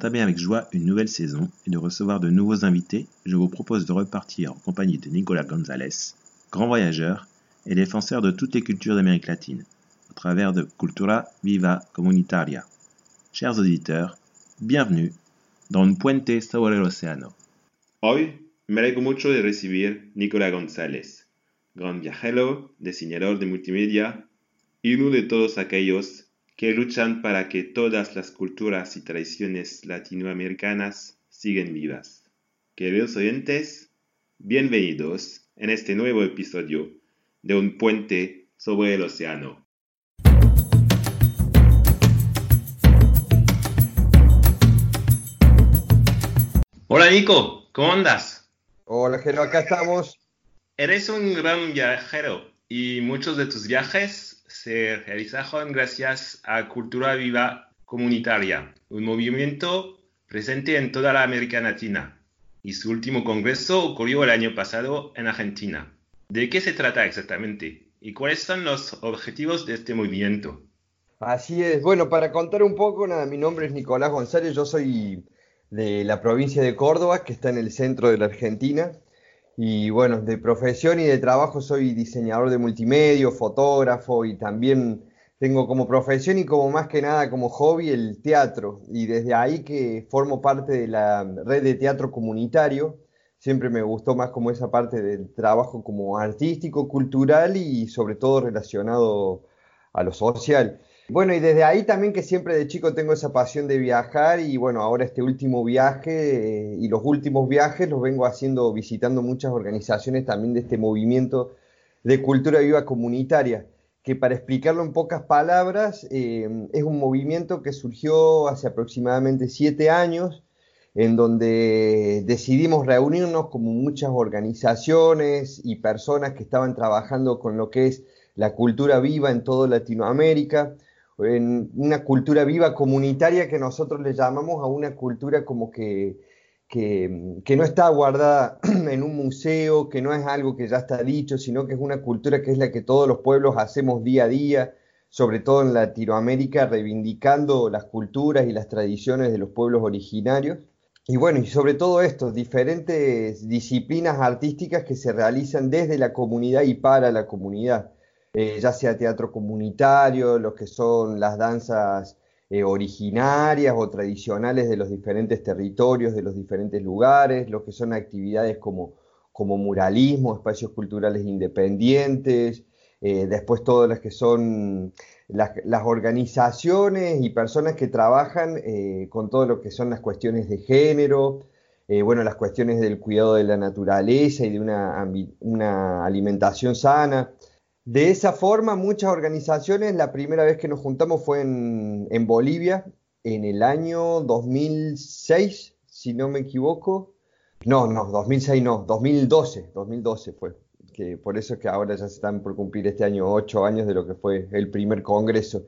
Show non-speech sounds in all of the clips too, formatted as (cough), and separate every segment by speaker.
Speaker 1: d'entamer avec joie une nouvelle saison et de recevoir de nouveaux invités, je vous propose de repartir en compagnie de Nicolas González, grand voyageur et défenseur de toutes les cultures d'Amérique latine, au travers de Cultura Viva Comunitaria. Chers auditeurs, bienvenue dans Un Puente sobre el Océano.
Speaker 2: Hoy me alegro mucho de recibir Nicolas González, gran viajero, diseñador de multimedia y uno de todos aquellos que luchan para que todas las culturas y tradiciones latinoamericanas sigan vivas. Queridos oyentes, bienvenidos en este nuevo episodio de Un puente sobre el océano. Hola Nico, ¿cómo andas?
Speaker 3: Hola Gero, acá estamos.
Speaker 2: Eres un gran viajero y muchos de tus viajes se realizaron gracias a Cultura Viva Comunitaria, un movimiento presente en toda la América Latina. Y su último congreso ocurrió el año pasado en Argentina. ¿De qué se trata exactamente? ¿Y cuáles son los objetivos de este movimiento?
Speaker 3: Así es. Bueno, para contar un poco, nada, mi nombre es Nicolás González, yo soy de la provincia de Córdoba, que está en el centro de la Argentina. Y bueno, de profesión y de trabajo soy diseñador de multimedia, fotógrafo y también tengo como profesión y como más que nada como hobby el teatro. Y desde ahí que formo parte de la red de teatro comunitario. Siempre me gustó más como esa parte del trabajo como artístico, cultural y sobre todo relacionado a lo social. Bueno, y desde ahí también que siempre de chico tengo esa pasión de viajar y bueno, ahora este último viaje eh, y los últimos viajes los vengo haciendo visitando muchas organizaciones también de este movimiento de cultura viva comunitaria, que para explicarlo en pocas palabras, eh, es un movimiento que surgió hace aproximadamente siete años, en donde decidimos reunirnos como muchas organizaciones y personas que estaban trabajando con lo que es la cultura viva en toda Latinoamérica, en una cultura viva comunitaria que nosotros le llamamos a una cultura como que, que, no está guardada (clears throat) en un museo, que no es algo que ya está dicho, sino que es una cultura que es la que todos los pueblos hacemos día a día, sobre todo en Latinoamérica, reivindicando las culturas y las tradiciones de los pueblos originarios. Y bueno, y sobre todo esto, diferentes disciplinas artísticas que se realizan desde la comunidad y para la comunidad. Eh, ya sea teatro comunitario, lo que son las danzas eh, originarias o tradicionales de los diferentes territorios, de los diferentes lugares, lo que son actividades como, como muralismo, espacios culturales independientes, eh, después todas las que son las, las organizaciones y personas que trabajan con todo lo que son las cuestiones de género, bueno, las cuestiones del cuidado de la naturaleza y de una, una alimentación sana. De esa forma, muchas organizaciones, la primera vez que nos juntamos fue en, Bolivia, en el año 2006, si no me equivoco. No, no, 2006 no, 2012, 2012 fue. Que por eso es que ahora ya se están por cumplir este año ocho años de lo que fue el primer congreso.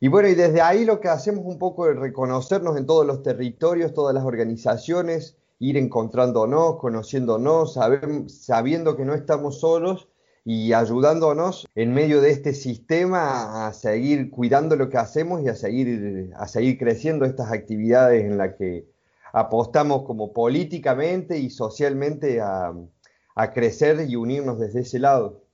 Speaker 3: Y bueno, y desde ahí lo que hacemos un poco es reconocernos en todos los territorios, todas las organizaciones, ir encontrándonos, conociéndonos, sabiendo que no estamos solos y ayudándonos en medio de este sistema a seguir cuidando lo que hacemos y a seguir, a seguir creciendo estas actividades en las que apostamos como políticamente y socialmente a, a crecer y unirnos desde ese lado.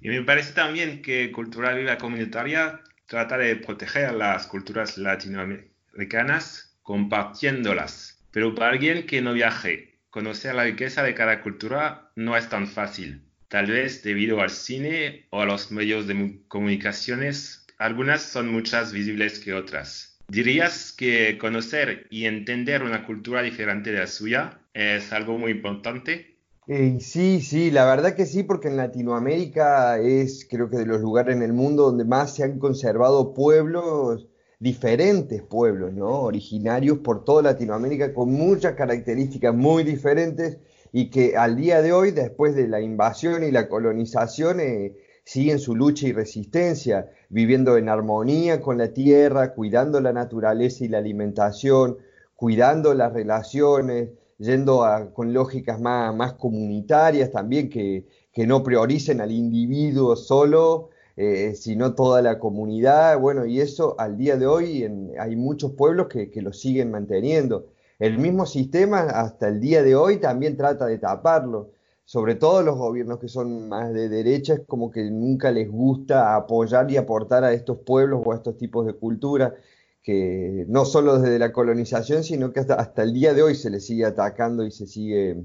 Speaker 2: Y me parece también que Cultura Viva Comunitaria trata de proteger las culturas latinoamericanas compartiéndolas. Pero para alguien que no viaje, conocer la riqueza de cada cultura no es tan fácil tal vez debido al cine o a los medios de comunicaciones, algunas son muchas visibles que otras. ¿Dirías que conocer y entender una cultura diferente de la suya es algo muy importante?
Speaker 3: Eh, sí, sí, la verdad que sí, porque en Latinoamérica es creo que de los lugares en el mundo donde más se han conservado pueblos, diferentes pueblos, ¿no? Originarios por toda Latinoamérica con muchas características muy diferentes y que al día de hoy, después de la invasión y la colonización, eh, siguen su lucha y resistencia, viviendo en armonía con la tierra, cuidando la naturaleza y la alimentación, cuidando las relaciones, yendo con lógicas más, más comunitarias también, que, que, no prioricen al individuo solo, eh, sino toda la comunidad. Bueno, y eso al día de hoy hay muchos pueblos que, que lo siguen manteniendo. El mismo sistema hasta el día de hoy también trata de taparlo sobre todo los gobiernos que son más de derecha, es como que nunca les gusta apoyar y aportar a estos pueblos o a estos tipos de cultura, que no solo desde la colonización, sino que hasta, el día de hoy se les sigue atacando y se sigue,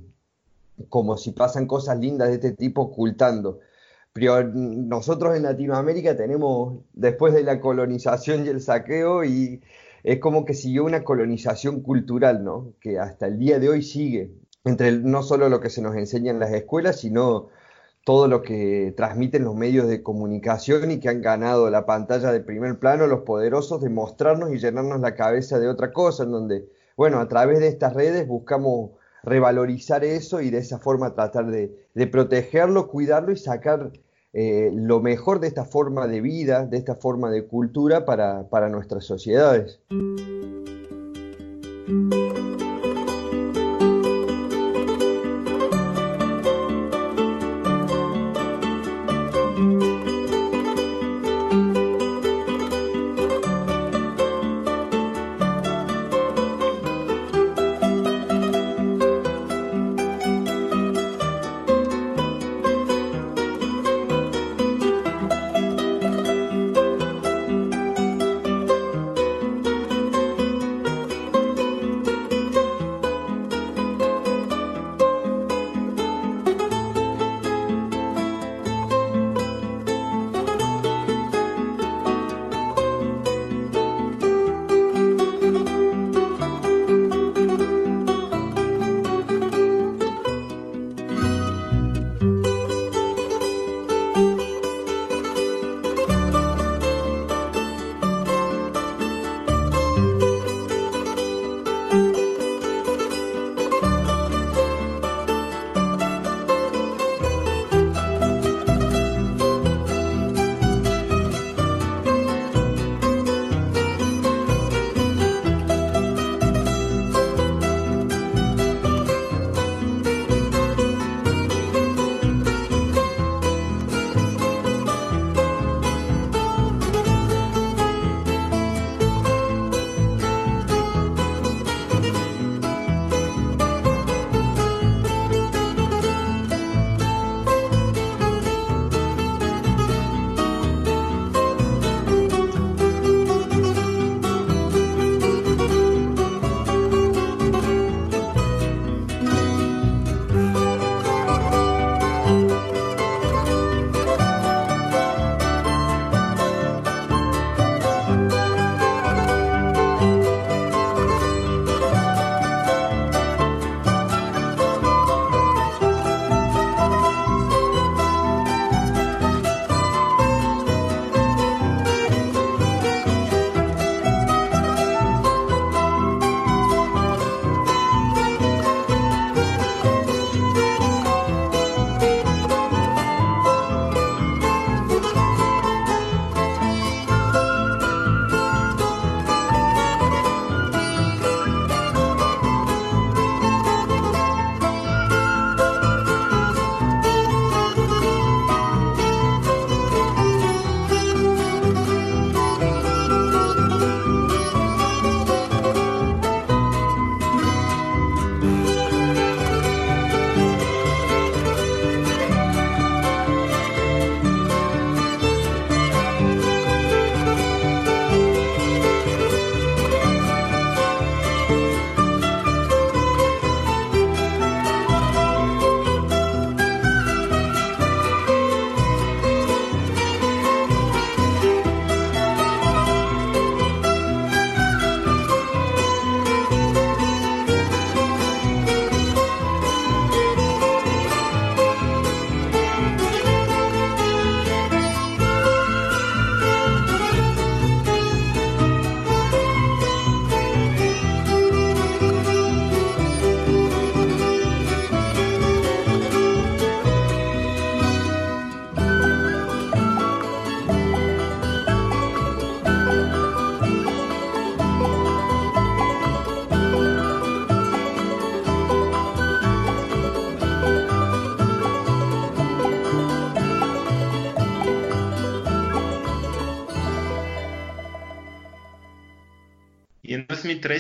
Speaker 3: como si pasan cosas lindas de este tipo, ocultando. Nosotros en Latinoamérica tenemos, después de la colonización y el saqueo, y es como que siguió una colonización cultural, ¿no? Que hasta el día de hoy sigue entre no solo lo que se nos enseña en las escuelas, sino todo lo que transmiten los medios de comunicación y que han ganado la pantalla de primer plano los poderosos de mostrarnos y llenarnos la cabeza de otra cosa, en donde, bueno, a través de estas redes buscamos revalorizar eso y de esa forma tratar de, protegerlo, cuidarlo y sacar eh, lo mejor de esta forma de vida, de esta forma de cultura para, para nuestras sociedades.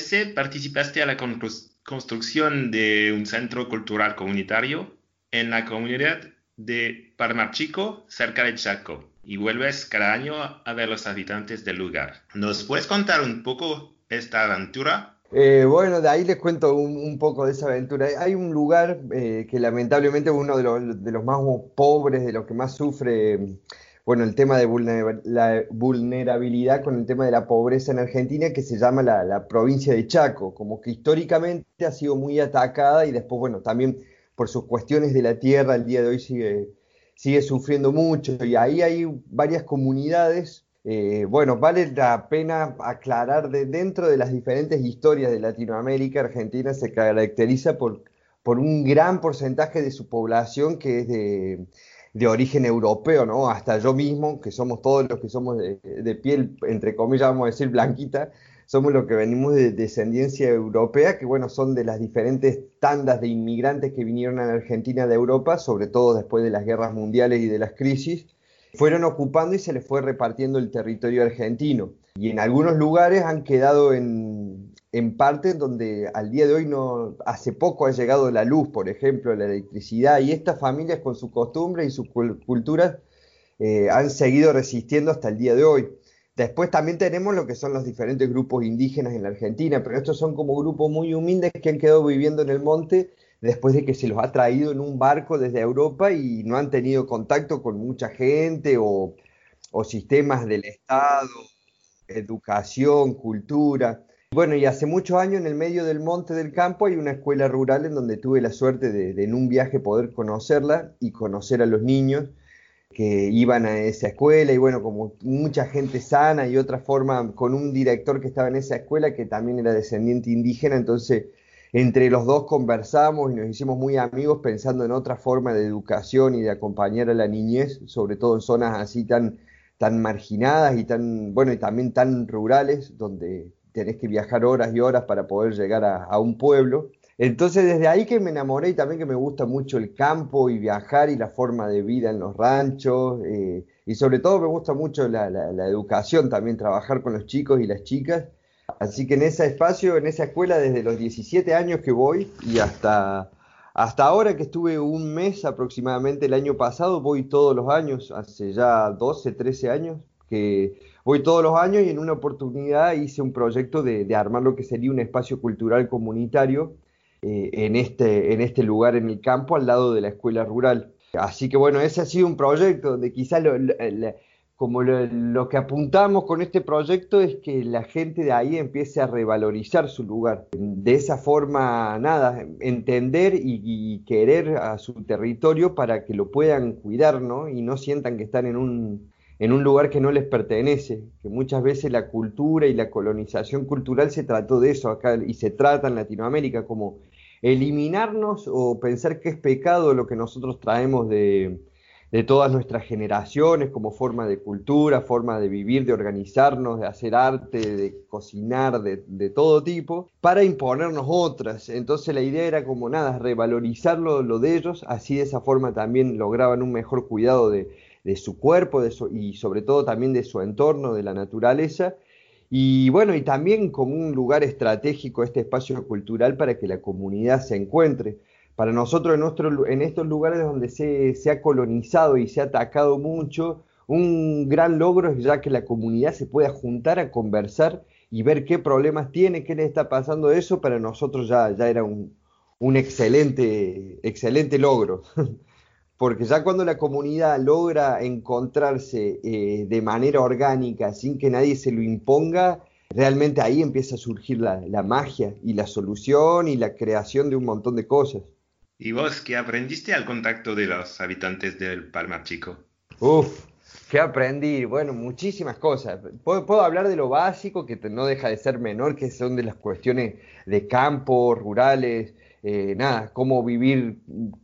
Speaker 2: 2013 participaste a la construcción de un centro cultural comunitario en la comunidad de Parmarchico, cerca de Chaco, y vuelves cada año a ver los habitantes del lugar. ¿Nos puedes contar un poco esta aventura?
Speaker 3: Eh, bueno, de ahí les cuento un, poco de esa aventura. Hay un lugar eh, que lamentablemente es uno de los, más pobres, de los que más sufre, bueno, el tema de la vulnerabilidad con el tema de la pobreza en Argentina, que se llama la, la, provincia de Chaco, como que históricamente ha sido muy atacada y después, bueno, también por sus cuestiones de la tierra, el día de hoy sigue, sigue sufriendo mucho. Y ahí hay varias comunidades eh, bueno, vale la pena aclarar de dentro de las diferentes historias de Latinoamérica, Argentina se caracteriza por, por un gran porcentaje de su población que es de, origen europeo, ¿no? Hasta yo mismo, que somos todos los que somos de, piel, entre comillas, vamos a decir blanquita, somos los que venimos de descendencia europea, que bueno, son de las diferentes tandas de inmigrantes que vinieron a la Argentina de Europa, sobre todo después de las guerras mundiales y de las crisis fueron ocupando y se les fue repartiendo el territorio argentino. Y en algunos lugares han quedado en, en partes donde al día de hoy no, hace poco ha llegado la luz, por ejemplo, la electricidad, y estas familias con sus costumbres y sus culturas eh, han seguido resistiendo hasta el día de hoy. Después también tenemos lo que son los diferentes grupos indígenas en la Argentina, pero estos son como grupos muy humildes que han quedado viviendo en el monte después de que se los ha traído en un barco desde Europa y no han tenido contacto con mucha gente o, sistemas del Estado, educación, cultura. Bueno, y hace muchos años en el medio del monte del campo hay una escuela rural en donde tuve la suerte de, en un viaje poder conocerla y conocer a los niños que iban a esa escuela. Y bueno, como mucha gente sana y otra forma, con un director que estaba en esa escuela que también era descendiente indígena, entonces entre los dos conversamos y nos hicimos muy amigos pensando en otra forma de educación y de acompañar a la niñez, sobre todo en zonas así tan, tan marginadas y tan, bueno, y también tan rurales, donde tenés que viajar horas y horas para poder llegar a, un pueblo. Entonces desde ahí que me enamoré y también que me gusta mucho el campo y viajar y la forma de vida en los ranchos eh, y sobre todo me gusta mucho la, la educación, también trabajar con los chicos y las chicas Así que en ese espacio, en esa escuela, desde los 17 años que voy y hasta, hasta ahora que estuve un mes aproximadamente el año pasado, voy todos los años, hace ya 12, 13 años, que voy todos los años y en una oportunidad hice un proyecto de, armar lo que sería un espacio cultural comunitario eh, en, este, en este lugar en el campo al lado de la escuela rural. Así que bueno, ese ha sido un proyecto donde quizás lo, como lo, que apuntamos con este proyecto es que la gente de ahí empiece a revalorizar su lugar. De esa forma, nada, entender y, querer a su territorio para que lo puedan cuidar, ¿no? Y no sientan que están en un, en un lugar que no les pertenece, que muchas veces la cultura y la colonización cultural se trató de eso acá y se trata en Latinoamérica como eliminarnos o pensar que es pecado lo que nosotros traemos de, de todas nuestras generaciones como forma de cultura, forma de vivir, de organizarnos, de hacer arte, de cocinar, de, todo tipo, para imponernos otras. Entonces la idea era como nada, revalorizar lo, de ellos, así de esa forma también lograban un mejor cuidado de, su cuerpo de y sobre todo también de su entorno, de la naturaleza. Y bueno, y también como un lugar estratégico este espacio cultural para que la comunidad se encuentre para nosotros en, en estos lugares donde se, ha colonizado y se ha atacado mucho, un gran logro es ya que la comunidad se pueda juntar a conversar y ver qué problemas tiene, qué le está pasando eso, para nosotros ya, ya era un, excelente, excelente logro. (laughs) Porque ya cuando la comunidad logra encontrarse eh, de manera orgánica, sin que nadie se lo imponga, realmente ahí empieza a surgir la, la magia y la solución y la creación de un montón de cosas.
Speaker 2: ¿Y vos qué aprendiste al contacto de los habitantes del Palmar Chico?
Speaker 3: Uf, ¿qué aprendí? Bueno, muchísimas cosas. Puedo, hablar de lo básico, que no deja de ser menor, que son de las cuestiones de campo, rurales, eh, nada, cómo vivir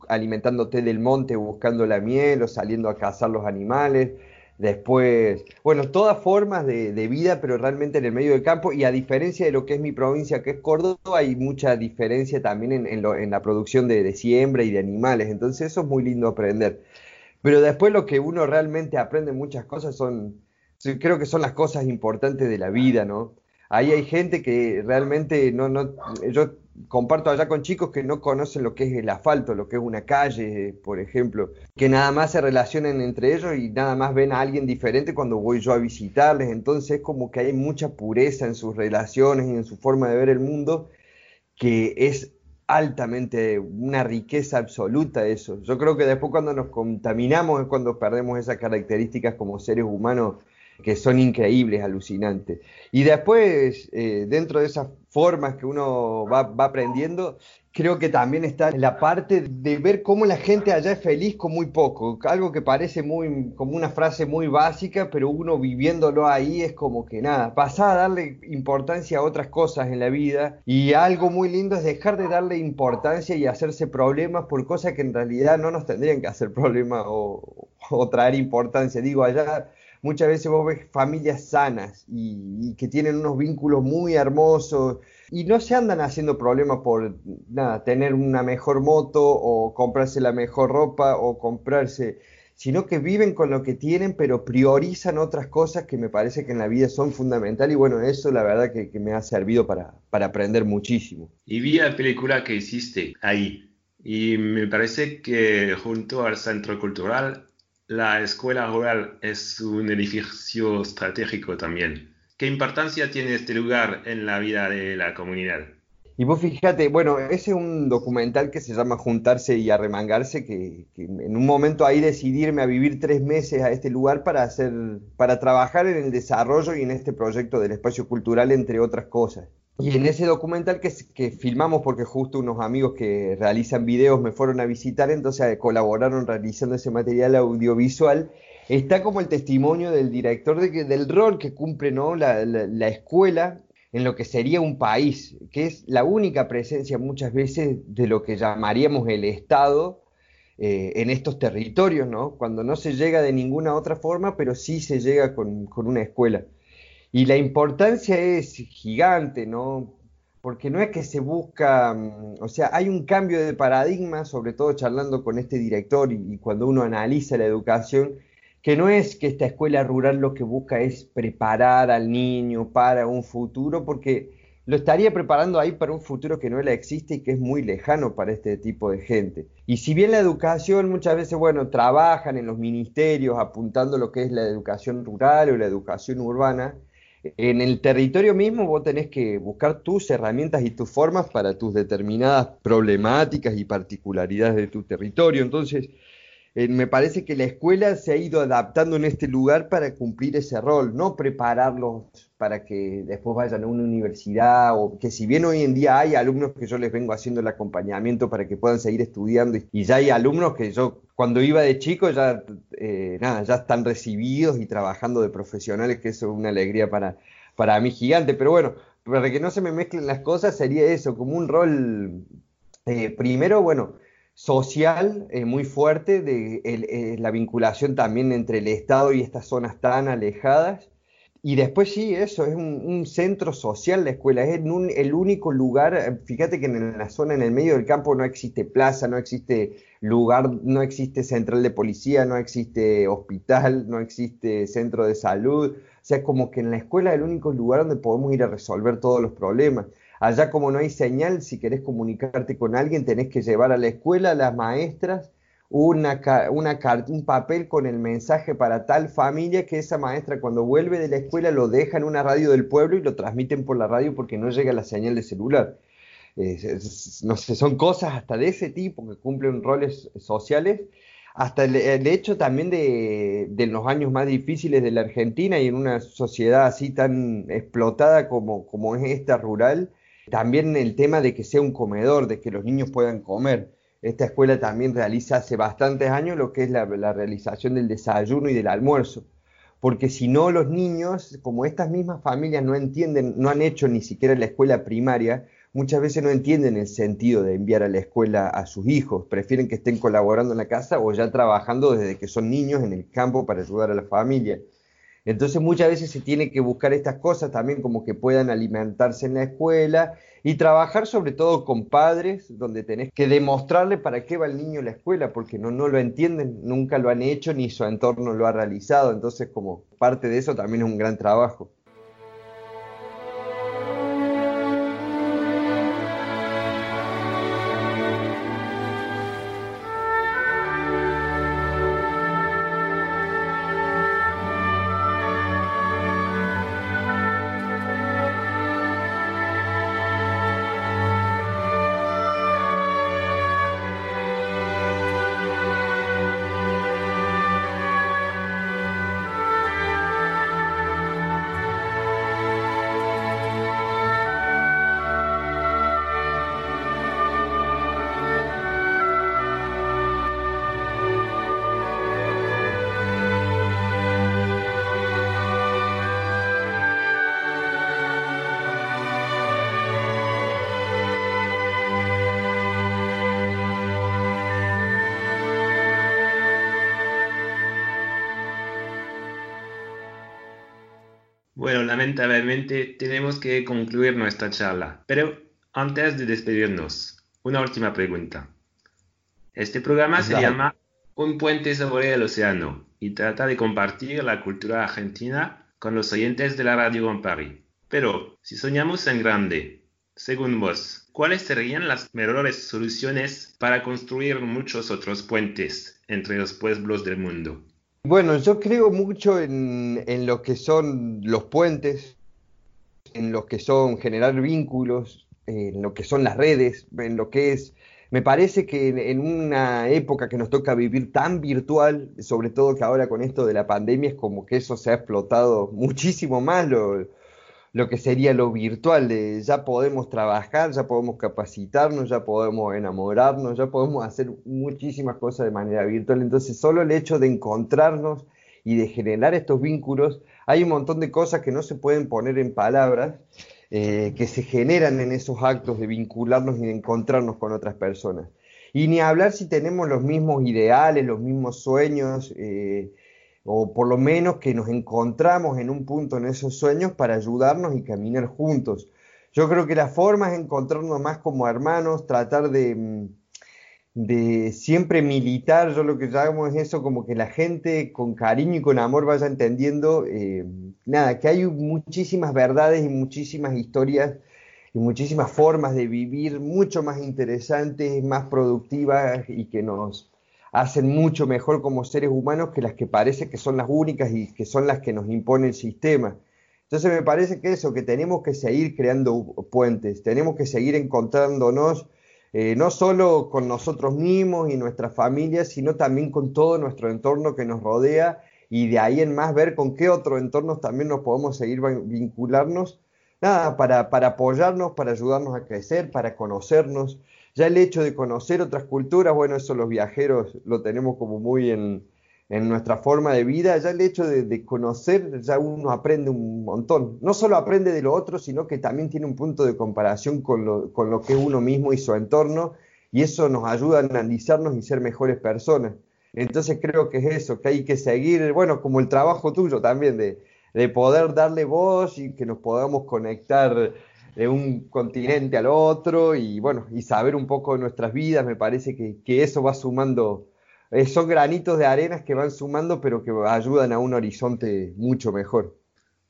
Speaker 3: alimentándote del monte, buscando la miel o saliendo a cazar los animales. Después, bueno, todas formas de, vida, pero realmente en el medio del campo. Y a diferencia de lo que es mi provincia, que es Córdoba, hay mucha diferencia también en, la producción de, siembra y de animales. Entonces eso es muy lindo aprender. Pero después lo que uno realmente aprende muchas cosas son, creo que son las cosas importantes de la vida, ¿no? Ahí hay gente que realmente no, no, yo comparto allá con chicos que no conocen lo que es el asfalto, lo que es una calle, por ejemplo, que nada más se relacionan entre ellos y nada más ven a alguien diferente cuando voy yo a visitarles, entonces como que hay mucha pureza en sus relaciones y en su forma de ver el mundo, que es altamente una riqueza absoluta eso. Yo creo que después cuando nos contaminamos es cuando perdemos esas características como seres humanos que son increíbles, alucinantes. Y después, eh, dentro de esas formas que uno va, aprendiendo, creo que también está la parte de ver cómo la gente allá es feliz con muy poco. Algo que parece muy, como una frase muy básica, pero uno viviéndolo ahí es como que nada, pasar a darle importancia a otras cosas en la vida. Y algo muy lindo es dejar de darle importancia y hacerse problemas por cosas que en realidad no nos tendrían que hacer problemas o, o traer importancia. Digo, allá muchas veces vos ves familias sanas y, que tienen unos vínculos muy hermosos y no se andan haciendo problemas por nada, tener una mejor moto o comprarse la mejor ropa o comprarse, sino que viven con lo que tienen, pero priorizan otras cosas que me parece que en la vida son fundamentales y bueno, eso la verdad que, me ha servido para, para aprender muchísimo.
Speaker 2: Y vi la película que hiciste ahí y me parece que junto al Centro Cultural la escuela rural es un edificio estratégico también. ¿Qué importancia tiene este lugar en la vida de la comunidad?
Speaker 3: Y vos fíjate, bueno, ese es un documental que se llama Juntarse y Arremangarse, que, en un momento ahí decidirme a vivir tres meses a este lugar para hacer, para trabajar en el desarrollo y en este proyecto del espacio cultural, entre otras cosas. Y en ese documental que, filmamos, porque justo unos amigos que realizan videos me fueron a visitar, entonces eh, colaboraron realizando ese material audiovisual, está como el testimonio del director de que, del rol que cumple ¿no? la, la, escuela en lo que sería un país, que es la única presencia muchas veces de lo que llamaríamos el Estado eh, en estos territorios, ¿no? cuando no se llega de ninguna otra forma, pero sí se llega con, con una escuela. Y la importancia es gigante, ¿no? Porque no es que se busca, mm, o sea, hay un cambio de paradigma, sobre todo charlando con este director y, cuando uno analiza la educación, que no es que esta escuela rural lo que busca es preparar al niño para un futuro, porque lo estaría preparando ahí para un futuro que no le existe y que es muy lejano para este tipo de gente. Y si bien la educación muchas veces, bueno, trabajan en los ministerios apuntando lo que es la educación rural o la educación urbana, en el territorio mismo vos tenés que buscar tus herramientas y tus formas para tus determinadas problemáticas y particularidades de tu territorio. Entonces, eh, me parece que la escuela se ha ido adaptando en este lugar para cumplir ese rol, no prepararlos para que después vayan a una universidad o que si bien hoy en día hay alumnos que yo les vengo haciendo el acompañamiento para que puedan seguir estudiando y ya hay alumnos que yo cuando iba de chico ya eh, nada ya están recibidos y trabajando de profesionales que eso es una alegría para para mí gigante pero bueno para que no se me mezclen las cosas sería eso como un rol eh, primero bueno social eh, muy fuerte, de eh, la vinculación también entre el Estado y estas zonas tan alejadas. Y después sí, eso, es un, centro social la escuela, es el único lugar, eh, fíjate que en la zona, en el medio del campo no existe plaza, no existe lugar, no existe central de policía, no existe hospital, no existe centro de salud, o sea, como que en la escuela es el único lugar donde podemos ir a resolver todos los problemas. Allá como no hay señal, si querés comunicarte con alguien, tenés que llevar a la escuela a las maestras una, una, un papel con el mensaje para tal familia que esa maestra cuando vuelve de la escuela lo deja en una radio del pueblo y lo transmiten por la radio porque no llega la señal de celular. no sé, son cosas hasta de ese tipo que cumplen roles sociales, hasta el, hecho también de, de, los años más difíciles de la Argentina y en una sociedad así tan explotada como, como es esta rural, también el tema de que sea un comedor, de que los niños puedan comer. Esta escuela también realiza hace bastantes años lo que es la, realización del desayuno y del almuerzo. Porque si no, los niños, como estas mismas familias no entienden, no han hecho ni siquiera la escuela primaria, muchas veces no entienden el sentido de enviar a la escuela a sus hijos. Prefieren que estén colaborando en la casa o ya trabajando desde que son niños en el campo para ayudar a la familia. Entonces muchas veces se tiene que buscar estas cosas también como que puedan alimentarse en la escuela y trabajar sobre todo con padres donde tenés que demostrarle para qué va el niño a la escuela porque no, no lo entienden, nunca lo han hecho ni su entorno lo ha realizado. Entonces como parte de eso también es un gran trabajo.
Speaker 2: Bueno, lamentablemente tenemos que concluir nuestra charla, pero antes de despedirnos, una última pregunta. Este programa se llama Un puente sobre el océano y trata de compartir la cultura argentina con los oyentes de la Radio Gran Paris. Pero si soñamos en grande, según vos, ¿cuáles serían las mejores soluciones para construir muchos otros puentes entre los pueblos del mundo?
Speaker 3: Bueno, yo creo mucho en, lo que son los puentes, en lo que son generar vínculos, en lo que son las redes, en lo que es... Me parece que en, una época que nos toca vivir tan virtual, sobre todo que ahora con esto de la pandemia, es como que eso se ha explotado muchísimo más, lo, lo que sería lo virtual, ya podemos trabajar, ya podemos capacitarnos, ya podemos enamorarnos, ya podemos hacer muchísimas cosas de manera virtual. Entonces, solo el hecho de encontrarnos y de generar estos vínculos, hay un montón de cosas que no se pueden poner en palabras, eh, que se generan en esos actos de vincularnos y de encontrarnos con otras personas. Y ni hablar si tenemos los mismos ideales, los mismos sueños. Eh, o por lo menos que nos encontramos en un punto en esos sueños para ayudarnos y caminar juntos. Yo creo que la forma es encontrarnos más como hermanos, tratar de, mm, de siempre militar, yo lo que hago es eso, como que la gente con cariño y con amor vaya entendiendo, eh, nada, que hay muchísimas verdades y muchísimas historias y muchísimas formas de vivir mucho más interesantes, más productivas y que nos, hacen mucho mejor como seres humanos que las que parece que son las únicas y que son las que nos impone el sistema. Entonces me parece que eso, que tenemos que seguir creando puentes, tenemos que seguir encontrándonos eh, no solo con nosotros mismos y nuestras familias, sino también con todo nuestro entorno que nos rodea y de ahí en más ver con qué otros entornos también nos podemos seguir vincularnos, nada, para, para apoyarnos, para ayudarnos a crecer, para conocernos. Ya el hecho de conocer otras culturas, bueno, eso los viajeros lo tenemos como muy en, nuestra forma de vida, ya el hecho de, conocer, ya uno aprende un montón. No solo aprende de lo otro, sino que también tiene un punto de comparación con lo, con lo que es uno mismo y su entorno, y eso nos ayuda a analizarnos y ser mejores personas. Entonces creo que es eso, que hay que seguir, bueno, como el trabajo tuyo también, de, de poder darle voz y que nos podamos conectar de un continente al otro y bueno, y saber un poco de nuestras vidas, me parece que, eso va sumando, eh, son granitos de arenas que van sumando, pero que ayudan a un horizonte mucho mejor.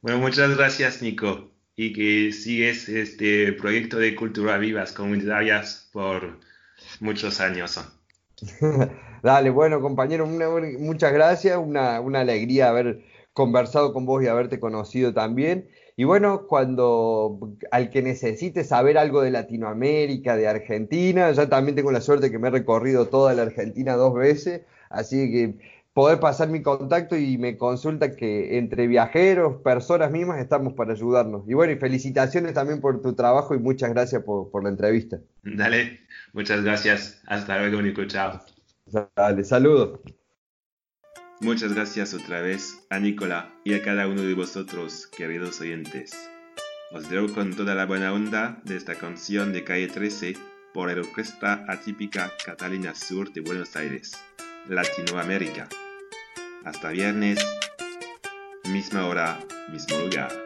Speaker 2: Bueno, muchas gracias Nico y que sigues este proyecto de Cultura Vivas Comunitarias por muchos años. (laughs)
Speaker 3: Dale, bueno compañero, muchas gracias, una, una alegría haber conversado con vos y haberte conocido también. Y bueno, cuando al que necesite saber algo de Latinoamérica, de Argentina, ya también tengo la suerte que me he recorrido toda la Argentina dos veces, así que poder pasar mi contacto y me consulta que entre viajeros, personas mismas, estamos para ayudarnos. Y bueno, y felicitaciones también por tu trabajo y muchas gracias por, por la entrevista.
Speaker 2: Dale, muchas gracias. Hasta luego, Nico. Chao.
Speaker 3: Dale, saludos.
Speaker 1: Muchas gracias otra vez a Nicola y a cada uno de vosotros, queridos oyentes. Os dejo con toda la buena onda de esta canción de Calle 13 por la Orquesta Atípica Catalina Sur de Buenos Aires, Latinoamérica. Hasta viernes, misma hora, mismo lugar.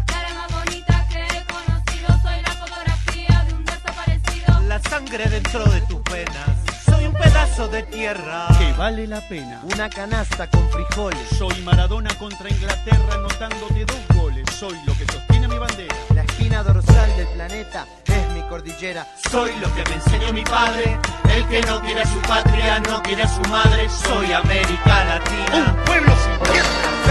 Speaker 4: Sangre dentro de tus venas. Soy un pedazo de tierra.
Speaker 5: Que vale la pena.
Speaker 4: Una canasta con frijoles.
Speaker 5: Soy Maradona contra Inglaterra anotándote dos goles. Soy lo que sostiene mi bandera.
Speaker 4: La espina dorsal del planeta es mi cordillera. Soy lo que me enseñó mi padre. El que no quiere a su patria, no quiere a su madre. Soy América Latina.
Speaker 5: Un pueblo sin tierra.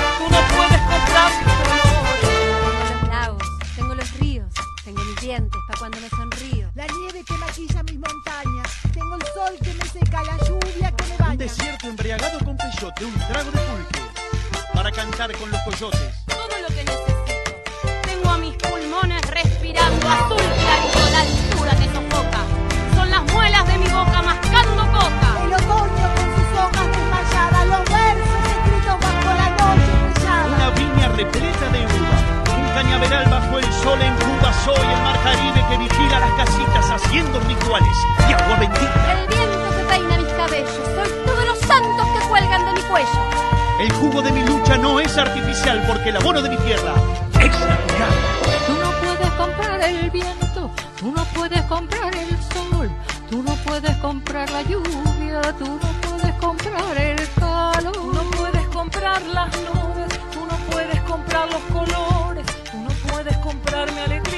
Speaker 5: peyote, un trago de pulque. Para cantar con los coyotes.
Speaker 6: Todo lo que necesito. Tengo a mis pulmones respirando azul clarito, la altura que sofoca. Son las muelas de mi boca mascando coca.
Speaker 7: El otoño con sus hojas desmayadas, los versos escritos bajo la noche estrellada.
Speaker 5: Una viña repleta de uva. Un cañaveral bajo el sol en Cuba. Soy el mar Caribe que vigila las casitas haciendo rituales.
Speaker 6: El
Speaker 5: jugo de mi lucha no es artificial porque el abono de mi tierra es natural.
Speaker 6: Tú no puedes comprar el viento, tú no puedes comprar el sol, tú no puedes comprar la lluvia, tú no puedes comprar el calor.
Speaker 8: Tú no puedes comprar las nubes, tú no puedes comprar los colores, tú no puedes comprar mi alegría,